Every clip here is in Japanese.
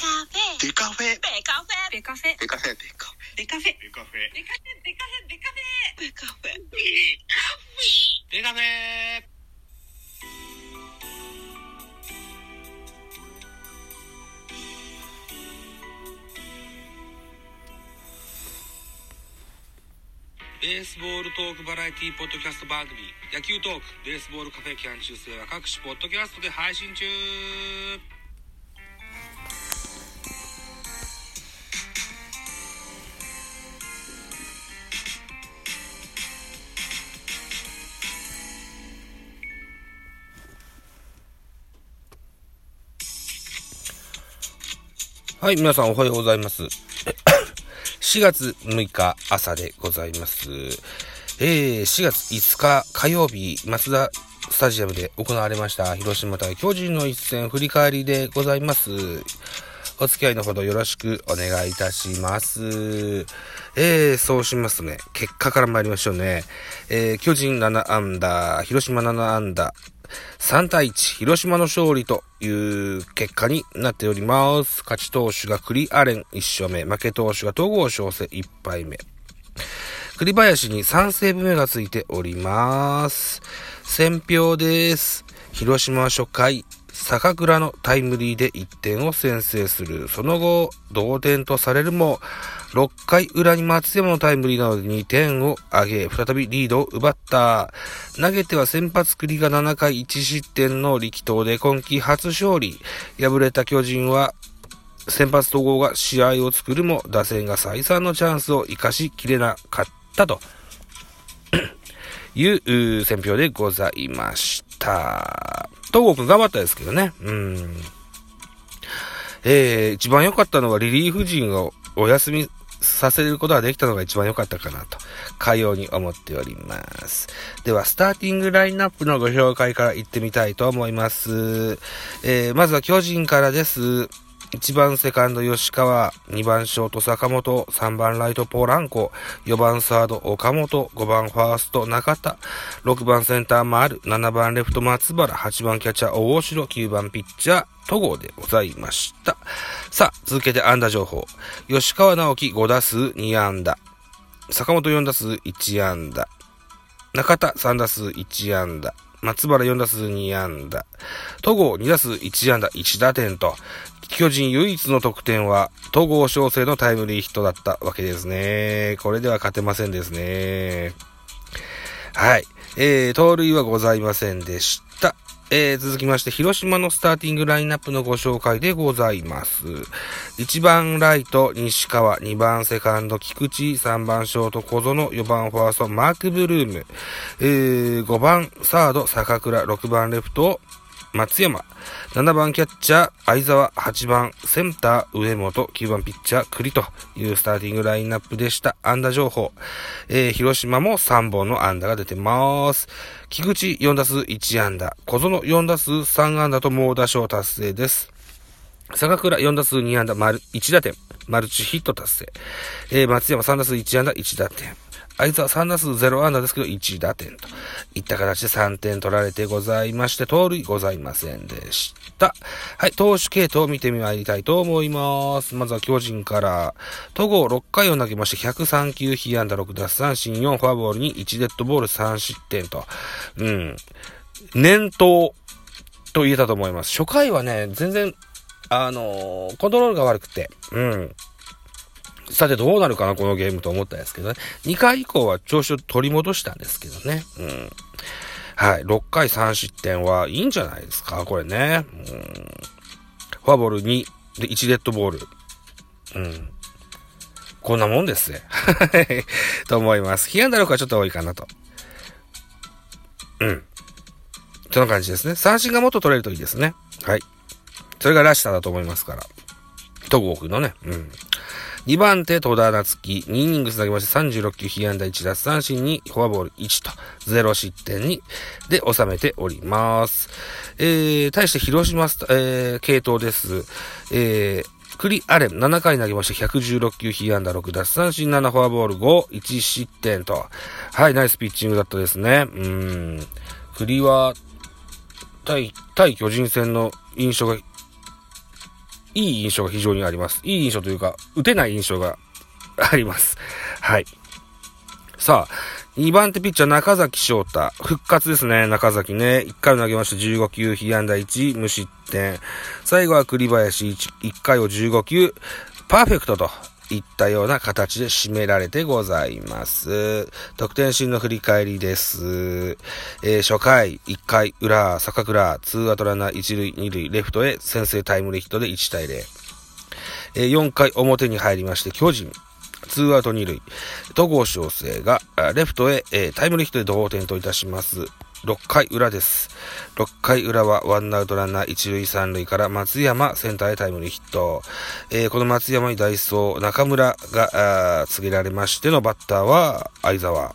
カフェ。デカフェ。ベカフェ。ベカフェ。デカフェ。デカフベカフェ。ェ。デカフェ。ベカフェ。ベカフェ。ベカフェ。ベカフェ。デカフェ。ベースボールトークバラエティポッドキャスト番組野球トークベースボールカフェ。キャン中世は各種ポッドキャストで配信中はい、皆さんおはようございます。4月6日朝でございます。えー、4月5日火曜日、松田スタジアムで行われました広島対巨人の一戦振り返りでございます。お付き合いのほどよろしくお願いいたします。えー、そうしますね、結果から参りましょうね。えー、巨人7アンダー、広島7アンダー、3対1、広島の勝利という結果になっております。勝ち投手が栗アレン1勝目、負け投手が戸郷翔征1敗目。栗林に3セーブ目がついております。選票です。広島初回、坂倉のタイムリーで1点を先制する。その後、同点とされるも、6回裏に松山のタイムリーなどで2点を挙げ、再びリードを奪った。投げては先発栗が7回1失点の力投で今季初勝利。敗れた巨人は、先発統合が試合を作るも、打線が再三のチャンスを生かしきれなかったと いう選評でございました。東郷くん頑張ったですけどね。うん。えー、一番良かったのはリリーフ陣をお休みさせることができたのが一番良かったかなと、かように思っております。では、スターティングラインナップのご紹介から行ってみたいと思います。えー、まずは巨人からです。1番セカンド吉川、2番ショート坂本、3番ライトポーランコ、4番サード岡本、5番ファースト中田、6番センター丸、7番レフト松原、8番キャッチャー大城、9番ピッチャー戸郷でございました。さあ、続けて安打情報。吉川直樹5打数2安打。坂本4打数1安打。中田3打数1安打。松原4打数2安打。戸郷2打数1安打1打点と、巨人唯一の得点は、戸郷翔征のタイムリーヒットだったわけですね。これでは勝てませんですね。はい。えー、盗塁はございませんでした。えー、続きまして、広島のスターティングラインナップのご紹介でございます。1番ライト、西川、2番セカンド、菊池、3番ショート、小園、4番ファースト、マークブルーム、えー、5番サード、坂倉、6番レフト、松山、7番キャッチャー、相沢、8番センター、上本、9番ピッチャー、栗というスターティングラインナップでした。安打情報。えー、広島も3本の安打が出てます。菊池4打数1安打、小園4打数3安打と猛打賞達成です。坂倉4打数2安打、丸1打点、マルチヒット達成。えー、松山3打数1安打、1打点。相沢3打数0安打ですけど1打点といった形で3点取られてございまして、盗塁ございませんでした。はい、投手系統を見てみまいりたいと思います。まずは巨人から、戸郷6回を投げまして103球、被安打6奪三振4、フォアボールに1デッドボール3失点と、うん、念頭と言えたと思います。初回はね、全然、あのーコントロールが悪くて、うん。さてどうなるかな、このゲームと思ったんですけどね。2回以降は調子を取り戻したんですけどね。うん。はい。6回3失点はいいんじゃないですか、これね。うん。フォアボール2で1デッドボール。うん。こんなもんですね。はい。と思います。被安打力はちょっと多いかなと。うん。そんな感じですね。三振がもっと取れるといいですね。はい。それがらしさだと思いますから。戸郷君のね。うん。2番手、戸田夏樹、2イニングス投げまして36球、被安打1奪三振に、フォアボール1と、0失点に、で、収めております。えー、対して広島スタ、えー、系統です。えー、クリアレン、7回投げまして116球、被安打6奪三振7、フォアボール5、1失点と。はい、ナイスピッチングだったですね。うん。栗は、対、対巨人戦の印象がいい印象が非常にあります。いい印象というか、打てない印象が あります。はい。さあ、2番手ピッチャー中崎翔太。復活ですね、中崎ね。1回を投げました15球、被安打1、無失点。最後は栗林 1, 1回を15球、パーフェクトといったような形で締められてございます。得点シーンの振り返りです。えー、初回、1回裏、坂倉、ツーアウトランナー1塁2塁、レフトへ先制タイムリーヒットで1対0。えー、4回表に入りまして、巨人、ツーアウト二塁、戸郷翔征が、レフトへ、えー、タイムリーヒットで同点といたします。6回裏です。6回裏はワンアウトランナー1塁3塁から松山センターへタイムリーヒット。えー、この松山にダイソー中村が告げられましてのバッターは相沢。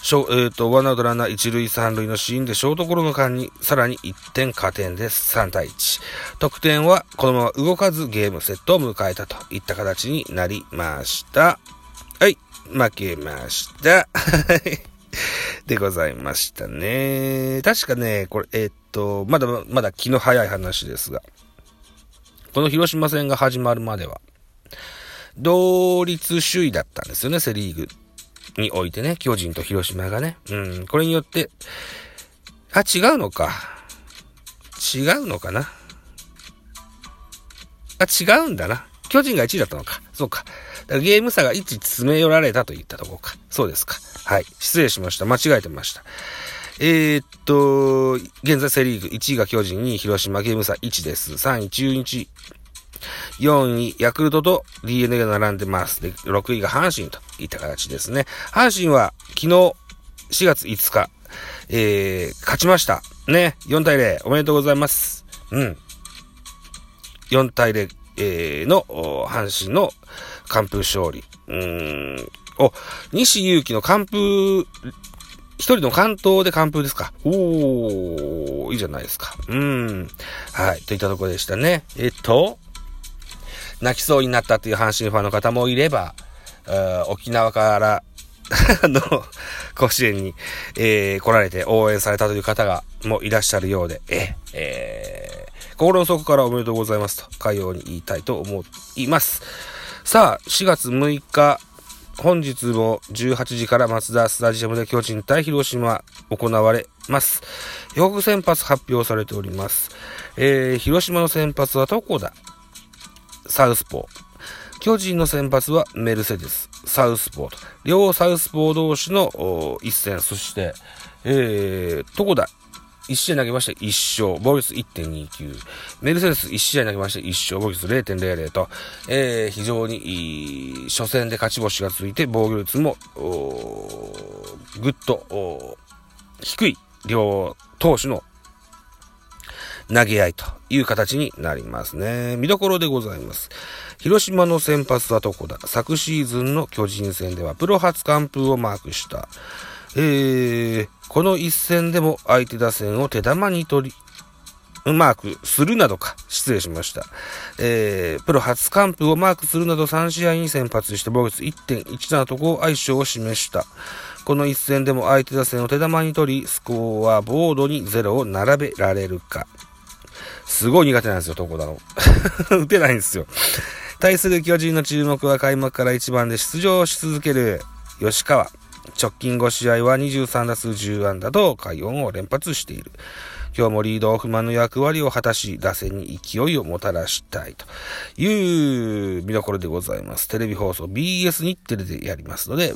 しょ、えっ、ー、と、ワンアウトランナー一塁三塁のシーンでショートゴロの間にさらに1点加点です。3対1。得点はこのまま動かずゲームセットを迎えたといった形になりました。はい。負けました。はいでございましたね。確かね、これ、えー、っと、まだまだ気の早い話ですが、この広島戦が始まるまでは、同率首位だったんですよね、セリーグにおいてね、巨人と広島がね。うん、これによって、あ、違うのか。違うのかな。あ、違うんだな。巨人が1位だったのか。そうか。かゲーム差が1詰め寄られたといったところか。そうですか。はい。失礼しました。間違えてました。えー、っと、現在セリーグ1位が巨人に広島ゲーム差1です。3位中日4位、ヤクルトと DNA が並んでます。で、6位が阪神といった形ですね。阪神は昨日4月5日、えー、勝ちました。ね、4対0、おめでとうございます。うん。4対0、えー、の、阪神の完封勝利。うん。お、西祐希の完封、一人の関東で完封ですか。おー、いいじゃないですか。うん。はい。といったところでしたね。えっと、泣きそうになったという阪神ファンの方もいれば、沖縄から の、甲子園に、えー、来られて応援されたという方が、もいらっしゃるようで、え、えー、心の底からおめでとうございますと、かように言いたいと思います。さあ、4月6日、本日も18時から松田スタジアムで巨人対広島行われます。予告先発発表されております。えー、広島の先発はどこだサウスポー。巨人の先発はメルセデス、サウスポーと。両サウスポー同士の一戦、そして、えー、どこだ1試合投げまして1勝、防御率1.29。メルセデス1試合投げまして1勝、防御率0.00と、えー、非常にいい、初戦で勝ち星が続いて、防御率も、ぐっと、低い両投手の投げ合いという形になりますね。見どころでございます。広島の先発はどこだ昨シーズンの巨人戦ではプロ初完封をマークした。えー、この一戦でも相手打線を手玉に取り、マークするなどか、失礼しました。えー、プロ初完封をマークするなど3試合に先発して防御率1.17と5相性を示した。この一戦でも相手打線を手玉に取り、スコアボードに0を並べられるか。すごい苦手なんですよ、床田の。打てないんですよ。対する巨人の注目は開幕から1番で出場し続ける吉川。直近5試合は23打数10安打と快音を連発している。今日もリードオフマンの役割を果たし、打線に勢いをもたらしたいという見どころでございます。テレビ放送 BS 日テレでやりますので、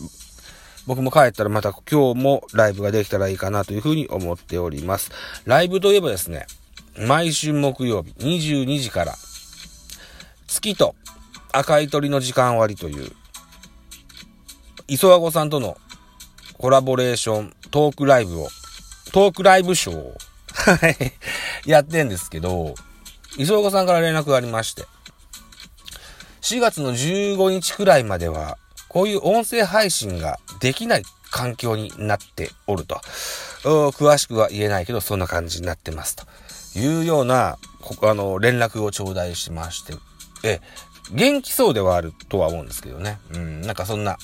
僕も帰ったらまた今日もライブができたらいいかなというふうに思っております。ライブといえばですね、毎週木曜日22時から、月と赤い鳥の時間割という、磯和子さんとのコラボレーショントークライブを、トークライブショーをやってんですけど、磯和子さんから連絡がありまして、4月の15日くらいまでは、こういう音声配信ができない環境になっておると。詳しくは言えないけど、そんな感じになってますと。いうような、あの、連絡を頂戴しまして、え、元気そうではあるとは思うんですけどね。うん、なんかそんな、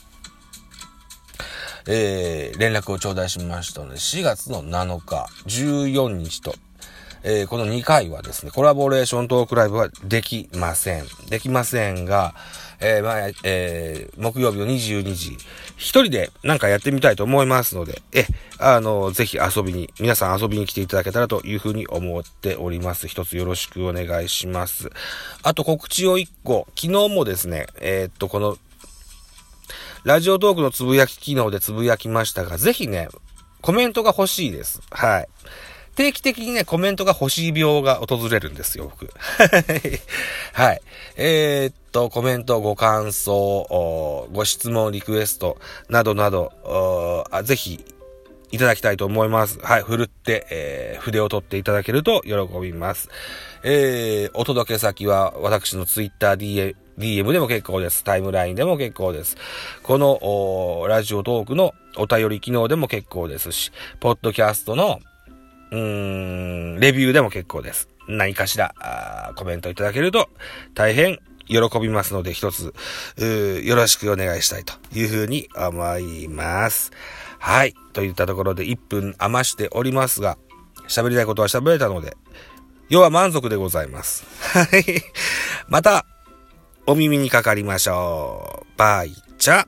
えー、連絡を頂戴しましたので、4月の7日、14日と、えー、この2回はですね、コラボレーショントークライブはできません。できませんが、えー、まあ、えー、木曜日の22時、一人でなんかやってみたいと思いますので、え、あの、ぜひ遊びに、皆さん遊びに来ていただけたらというふうに思っております。一つよろしくお願いします。あと告知を一個、昨日もですね、えー、っと、この、ラジオトークのつぶやき機能でつぶやきましたが、ぜひね、コメントが欲しいです。はい。定期的にね、コメントが欲しい病が訪れるんですよ、僕。はい。えー、っと、コメント、ご感想、ご質問、リクエスト、などなど、あぜひ、いただきたいと思います。はい、ふるって、えー、筆を取っていただけると喜びます。えー、お届け先は、私のツイッター DM、DM でも結構です。タイムラインでも結構です。この、ラジオトークのお便り機能でも結構ですし、ポッドキャストのうーん、レビューでも結構です。何かしら、コメントいただけると大変喜びますので一つ、よろしくお願いしたいというふうに思います。はい。といったところで1分余しておりますが、喋りたいことは喋れたので、要は満足でございます。はい。また、お耳にかかりましょう。バイチャ。